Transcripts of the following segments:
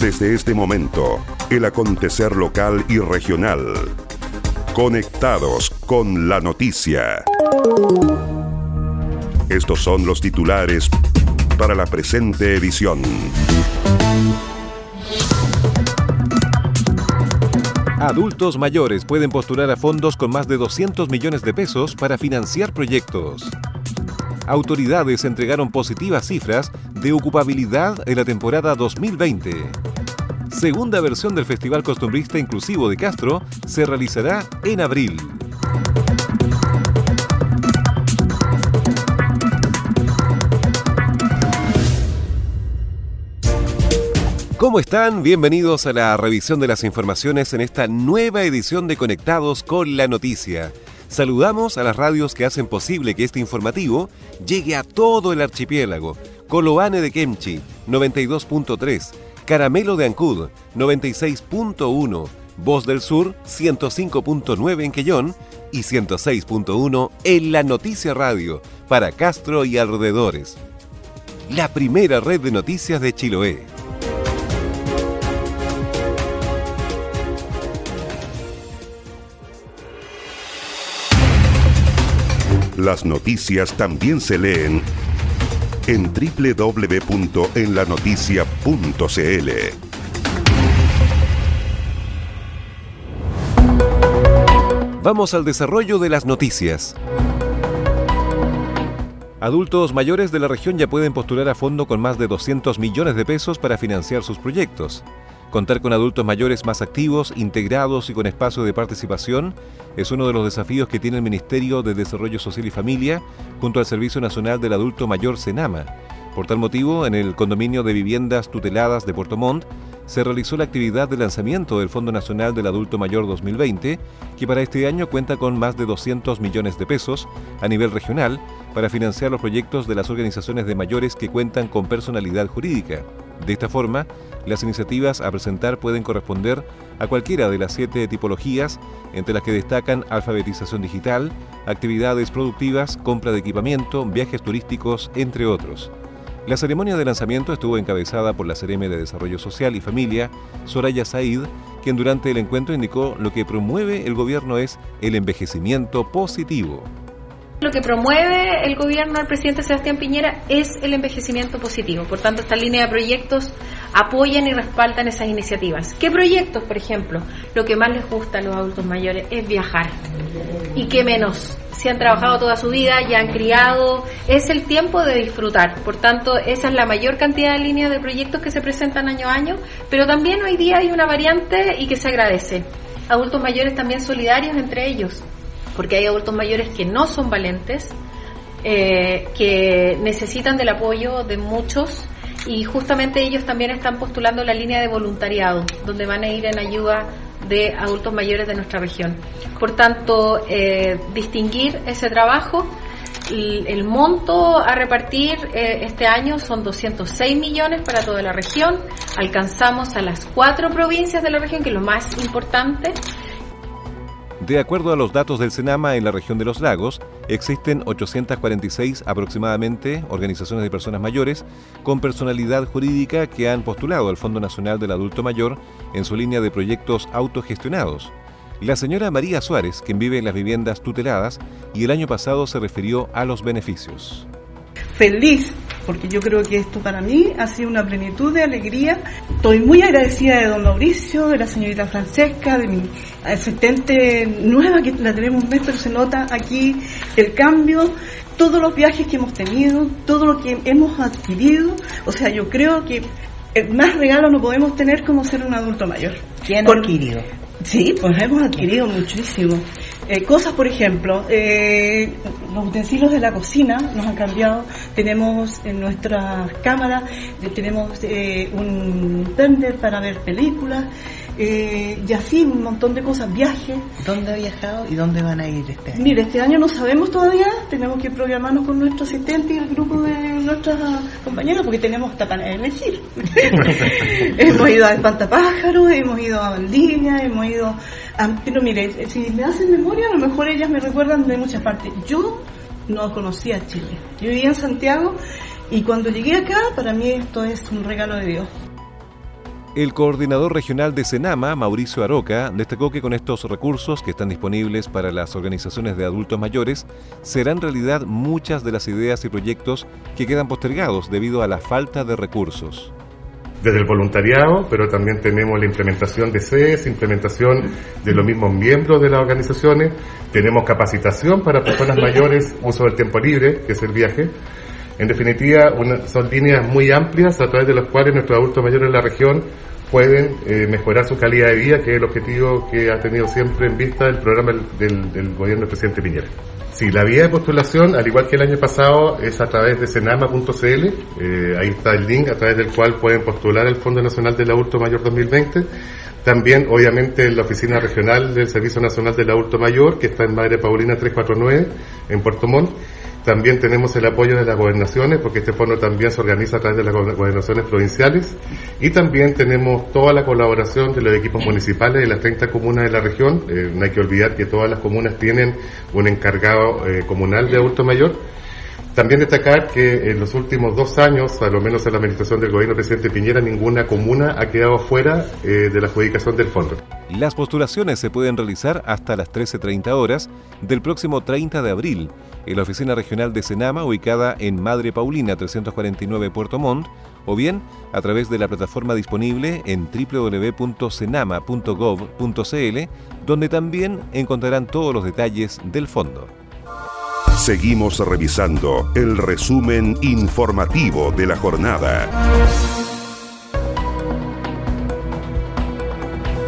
Desde este momento, el acontecer local y regional. Conectados con la noticia. Estos son los titulares para la presente edición. Adultos mayores pueden postular a fondos con más de 200 millones de pesos para financiar proyectos. Autoridades entregaron positivas cifras de ocupabilidad en la temporada 2020. Segunda versión del Festival Costumbrista Inclusivo de Castro se realizará en abril. ¿Cómo están? Bienvenidos a la revisión de las informaciones en esta nueva edición de Conectados con la Noticia. Saludamos a las radios que hacen posible que este informativo llegue a todo el archipiélago. Coloane de Kemchi, 92.3, Caramelo de Ancud, 96.1, Voz del Sur, 105.9 en Quellón y 106.1 en La Noticia Radio, para Castro y alrededores. La primera red de noticias de Chiloé. Las noticias también se leen en www.enlanoticia.cl. Vamos al desarrollo de las noticias. Adultos mayores de la región ya pueden postular a fondo con más de 200 millones de pesos para financiar sus proyectos. Contar con adultos mayores más activos, integrados y con espacio de participación es uno de los desafíos que tiene el Ministerio de Desarrollo Social y Familia junto al Servicio Nacional del Adulto Mayor Senama. Por tal motivo, en el condominio de viviendas tuteladas de Puerto Montt se realizó la actividad de lanzamiento del Fondo Nacional del Adulto Mayor 2020, que para este año cuenta con más de 200 millones de pesos a nivel regional para financiar los proyectos de las organizaciones de mayores que cuentan con personalidad jurídica. De esta forma, las iniciativas a presentar pueden corresponder a cualquiera de las siete tipologías, entre las que destacan alfabetización digital, actividades productivas, compra de equipamiento, viajes turísticos, entre otros. La ceremonia de lanzamiento estuvo encabezada por la CRM de Desarrollo Social y Familia, Soraya Said, quien durante el encuentro indicó lo que promueve el gobierno es el envejecimiento positivo. Lo que promueve el gobierno del presidente Sebastián Piñera es el envejecimiento positivo. Por tanto, esta línea de proyectos apoyan y respaldan esas iniciativas. ¿Qué proyectos, por ejemplo? Lo que más les gusta a los adultos mayores es viajar. ¿Y qué menos? Si han trabajado toda su vida, ya han criado, es el tiempo de disfrutar. Por tanto, esa es la mayor cantidad de líneas de proyectos que se presentan año a año, pero también hoy día hay una variante y que se agradece. Adultos mayores también solidarios entre ellos porque hay adultos mayores que no son valentes, eh, que necesitan del apoyo de muchos y justamente ellos también están postulando la línea de voluntariado, donde van a ir en ayuda de adultos mayores de nuestra región. Por tanto, eh, distinguir ese trabajo, el, monto a repartir eh, este año son 206 millones para toda la región, alcanzamos a las cuatro provincias de la región, que es lo más importante, de acuerdo a los datos del Senama en la región de los lagos, existen 846 aproximadamente organizaciones de personas mayores con personalidad jurídica que han postulado al Fondo Nacional del Adulto Mayor en su línea de proyectos autogestionados. La señora María Suárez, quien vive en las viviendas tuteladas, y el año pasado se refirió a los beneficios. Feliz porque yo creo que esto para mí ha sido una plenitud de alegría. Estoy muy agradecida de don Mauricio, de la señorita Francesca, de mi asistente nueva que la tenemos un mes, pero se nota aquí el cambio, todos los viajes que hemos tenido, todo lo que hemos adquirido. O sea, yo creo que el más regalo no podemos tener como ser un adulto mayor. ¿Quién ha adquirido? Sí, pues hemos adquirido muchísimo. Eh, cosas, por ejemplo, eh, los utensilios de la cocina nos han cambiado. Tenemos en nuestras cámaras, eh, tenemos un tender para ver películas, y así un montón de cosas, viajes. ¿Dónde ha viajado y dónde van a ir este año? Mire, este año no sabemos todavía, tenemos que programarnos con nuestro asistente y el grupo de nuestras compañeras porque tenemos hasta para elegir. hemos ido a Espantapájaros, hemos ido a Valdivia, hemos ido pero mire, si me hacen memoria, a lo mejor ellas me recuerdan de muchas partes. Yo no conocía Chile. Yo vivía en Santiago y cuando llegué acá, para mí esto es un regalo de Dios. El coordinador regional de Senama, Mauricio Aroca, destacó que con estos recursos que están disponibles para las organizaciones de adultos mayores, serán realidad muchas de las ideas y proyectos que quedan postergados debido a la falta de recursos desde el voluntariado, pero también tenemos la implementación de CES, implementación de los mismos miembros de las organizaciones, tenemos capacitación para personas mayores, uso del tiempo libre, que es el viaje. En definitiva, son líneas muy amplias a través de las cuales nuestros adultos mayores en la región pueden eh, mejorar su calidad de vida, que es el objetivo que ha tenido siempre en vista el programa del, del gobierno del presidente Piñera. Sí, la vía de postulación, al igual que el año pasado, es a través de senama.cl. Eh, ahí está el link a través del cual pueden postular el Fondo Nacional del Adulto Mayor 2020. También, obviamente, en la Oficina Regional del Servicio Nacional del Adulto Mayor, que está en Madre Paulina 349, en Puerto Montt. También tenemos el apoyo de las gobernaciones, porque este fondo también se organiza a través de las gobernaciones provinciales. Y también tenemos toda la colaboración de los equipos municipales de las 30 comunas de la región. Eh, no hay que olvidar que todas las comunas tienen un encargado eh, comunal de adulto mayor también destacar que en los últimos dos años, a lo menos en la administración del gobierno presidente Piñera, ninguna comuna ha quedado fuera eh, de la adjudicación del fondo. Las postulaciones se pueden realizar hasta las 13.30 horas del próximo 30 de abril en la oficina regional de Senama ubicada en Madre Paulina 349 Puerto Montt o bien a través de la plataforma disponible en www.senama.gov.cl donde también encontrarán todos los detalles del fondo. Seguimos revisando el resumen informativo de la jornada.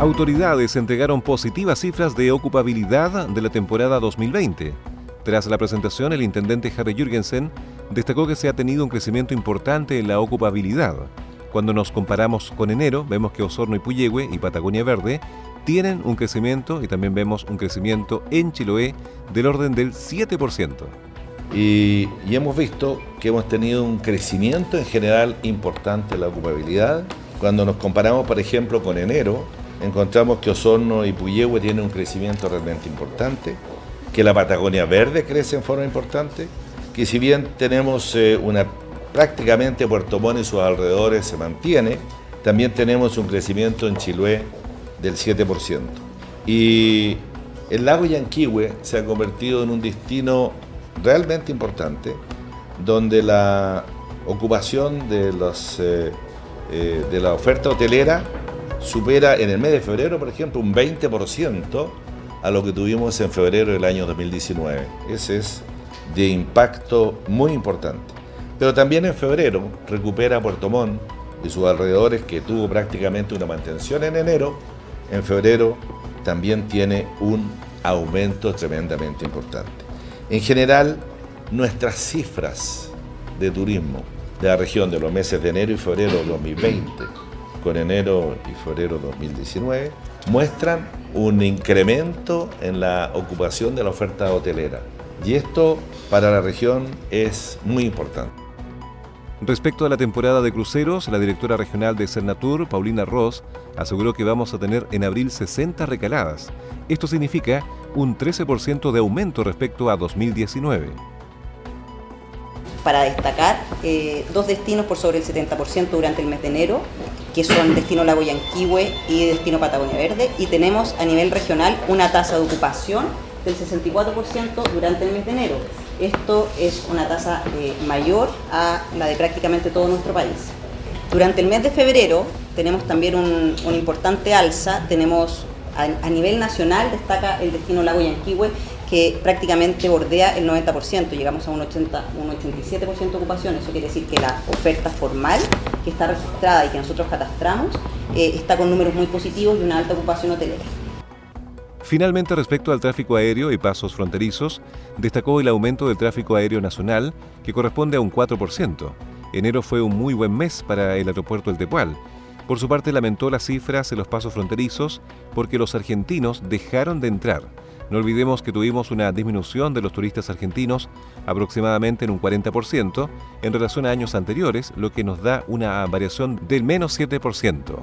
Autoridades entregaron positivas cifras de ocupabilidad de la temporada 2020. Tras la presentación, el intendente Harry Jürgensen destacó que se ha tenido un crecimiento importante en la ocupabilidad. Cuando nos comparamos con enero, vemos que Osorno y Puyehue y Patagonia Verde tienen un crecimiento y también vemos un crecimiento en Chiloé del orden del 7%. Y, y, hemos visto que hemos tenido un crecimiento en general importante en la ocupabilidad. Cuando nos comparamos, por ejemplo, con enero, encontramos que Osorno y Puyehue tienen un crecimiento realmente importante, que la Patagonia Verde crece en forma importante, que si bien tenemos eh, una prácticamente Puerto Montt y sus alrededores se mantiene, también tenemos un crecimiento en Chiloé del 7%. Y el lago Yanquihue se ha convertido en un destino realmente importante, donde la ocupación de, los, eh, eh, de la oferta hotelera supera en el mes de febrero, por ejemplo, un 20% a lo que tuvimos en febrero del año 2019. Ese es de impacto muy importante. Pero también en febrero recupera Puerto Montt y sus alrededores, que tuvo prácticamente una mantención en enero, en febrero también tiene un aumento tremendamente importante. En general, nuestras cifras de turismo de la región de los meses de enero y febrero de 2020 con enero y febrero de 2019 muestran un incremento en la ocupación de la oferta hotelera. Y esto para la región es muy importante. Respecto a la temporada de cruceros, la directora regional de Cernatur, Paulina Ross, aseguró que vamos a tener en abril 60 recaladas. Esto significa un 13% de aumento respecto a 2019. Para destacar, eh, dos destinos por sobre el 70% durante el mes de enero, que son Destino Lago Yanquihue y Destino Patagonia Verde, y tenemos a nivel regional una tasa de ocupación del 64% durante el mes de enero. Esto es una tasa eh, mayor a la de prácticamente todo nuestro país. Durante el mes de febrero tenemos también un, importante alza, tenemos a, nivel nacional destaca el destino Lago Yanquihue que prácticamente bordea el 90%, llegamos a un, 80, un 87% de ocupación, eso quiere decir que la oferta formal que está registrada y que nosotros catastramos eh, está con números muy positivos y una alta ocupación hotelera. Finalmente, respecto al tráfico aéreo y pasos fronterizos, destacó el aumento del tráfico aéreo nacional, que corresponde a un 4%. Enero fue un muy buen mes para el aeropuerto del Tepual. Por su parte, lamentó las cifras en los pasos fronterizos porque los argentinos dejaron de entrar. No olvidemos que tuvimos una disminución de los turistas argentinos aproximadamente en un 40% en relación a años anteriores, lo que nos da una variación del menos 7%.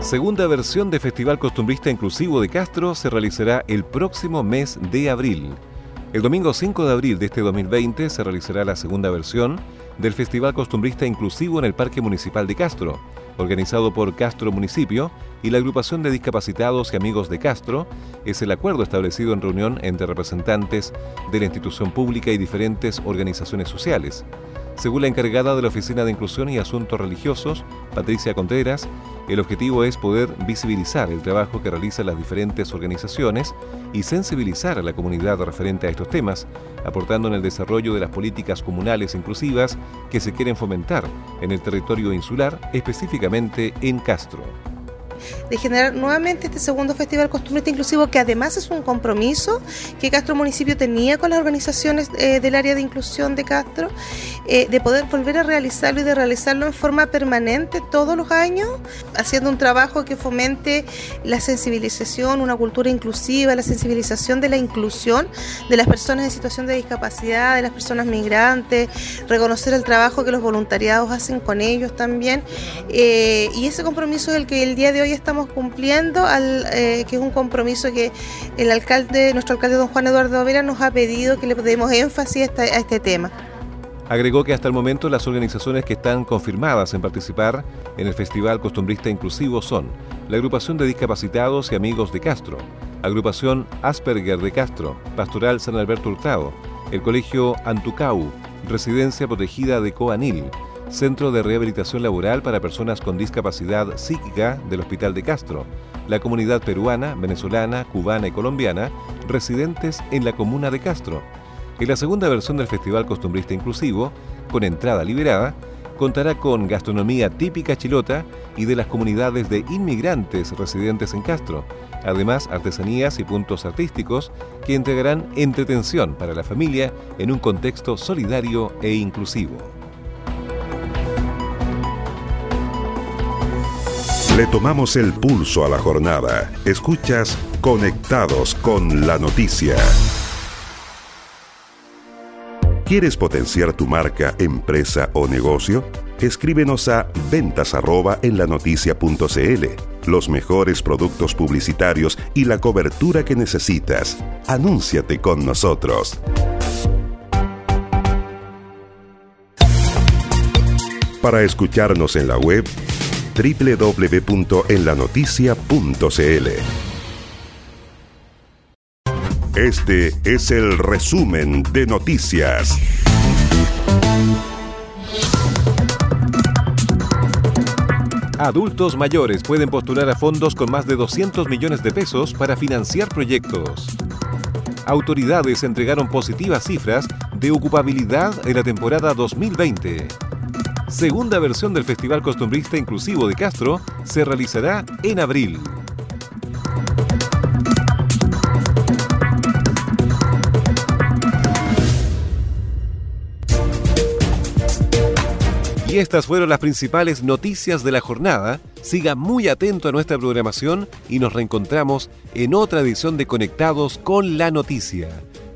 Segunda versión de Festival Costumbrista Inclusivo de Castro se realizará el próximo mes de abril. El domingo 5 de abril de este 2020 se realizará la segunda versión del Festival Costumbrista Inclusivo en el Parque Municipal de Castro, organizado por Castro Municipio y la agrupación de discapacitados y amigos de Castro, es el acuerdo establecido en reunión entre representantes de la institución pública y diferentes organizaciones sociales. Según la encargada de la Oficina de Inclusión y Asuntos Religiosos, Patricia Contreras, el objetivo es poder visibilizar el trabajo que realizan las diferentes organizaciones y sensibilizar a la comunidad referente a estos temas, aportando en el desarrollo de las políticas comunales inclusivas que se quieren fomentar en el territorio insular, específicamente en Castro de generar nuevamente este segundo Festival Costumbrista Inclusivo, que además es un compromiso que Castro Municipio tenía con las organizaciones eh, del área de inclusión de Castro, eh, de poder volver a realizarlo y de realizarlo en forma permanente todos los años, haciendo un trabajo que fomente la sensibilización, una cultura inclusiva, la sensibilización de la inclusión de las personas en situación de discapacidad, de las personas migrantes, reconocer el trabajo que los voluntariados hacen con ellos también. Eh, y ese compromiso es el que el día de hoy estamos cumpliendo, al, eh, que es un compromiso que el alcalde, nuestro alcalde don Juan Eduardo Vera nos ha pedido que le demos énfasis a, a este tema. Agregó que hasta el momento las organizaciones que están confirmadas en participar en el Festival Costumbrista Inclusivo son la Agrupación de Discapacitados y Amigos de Castro, Agrupación Asperger de Castro, Pastoral San Alberto Hurtado, el Colegio Antucau, Residencia Protegida de Coanil, Centro de Rehabilitación Laboral para Personas con Discapacidad Psíquica del Hospital de Castro, la comunidad peruana, venezolana, cubana y colombiana residentes en la comuna de Castro. En la segunda versión del Festival Costumbrista Inclusivo, con entrada liberada, contará con gastronomía típica chilota y de las comunidades de inmigrantes residentes en Castro, además artesanías y puntos artísticos que entregarán entretención para la familia en un contexto solidario e inclusivo. Le tomamos el pulso a la jornada. Escuchas Conectados con la Noticia. ¿Quieres potenciar tu marca, empresa o negocio? Escríbenos a ventas en la Los mejores productos publicitarios y la cobertura que necesitas. Anúnciate con nosotros. Para escucharnos en la web, www.enlanoticia.cl. Este es el resumen de noticias. Adultos mayores pueden postular a fondos con más de 200 millones de pesos para financiar proyectos. Autoridades entregaron positivas cifras de ocupabilidad en la temporada 2020 segunda versión del Festival Costumbrista Inclusivo de Castro se realizará en abril. Y estas fueron las principales noticias de la jornada. Siga muy atento a nuestra programación y nos reencontramos en otra edición de Conectados con la Noticia.